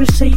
Chrissy.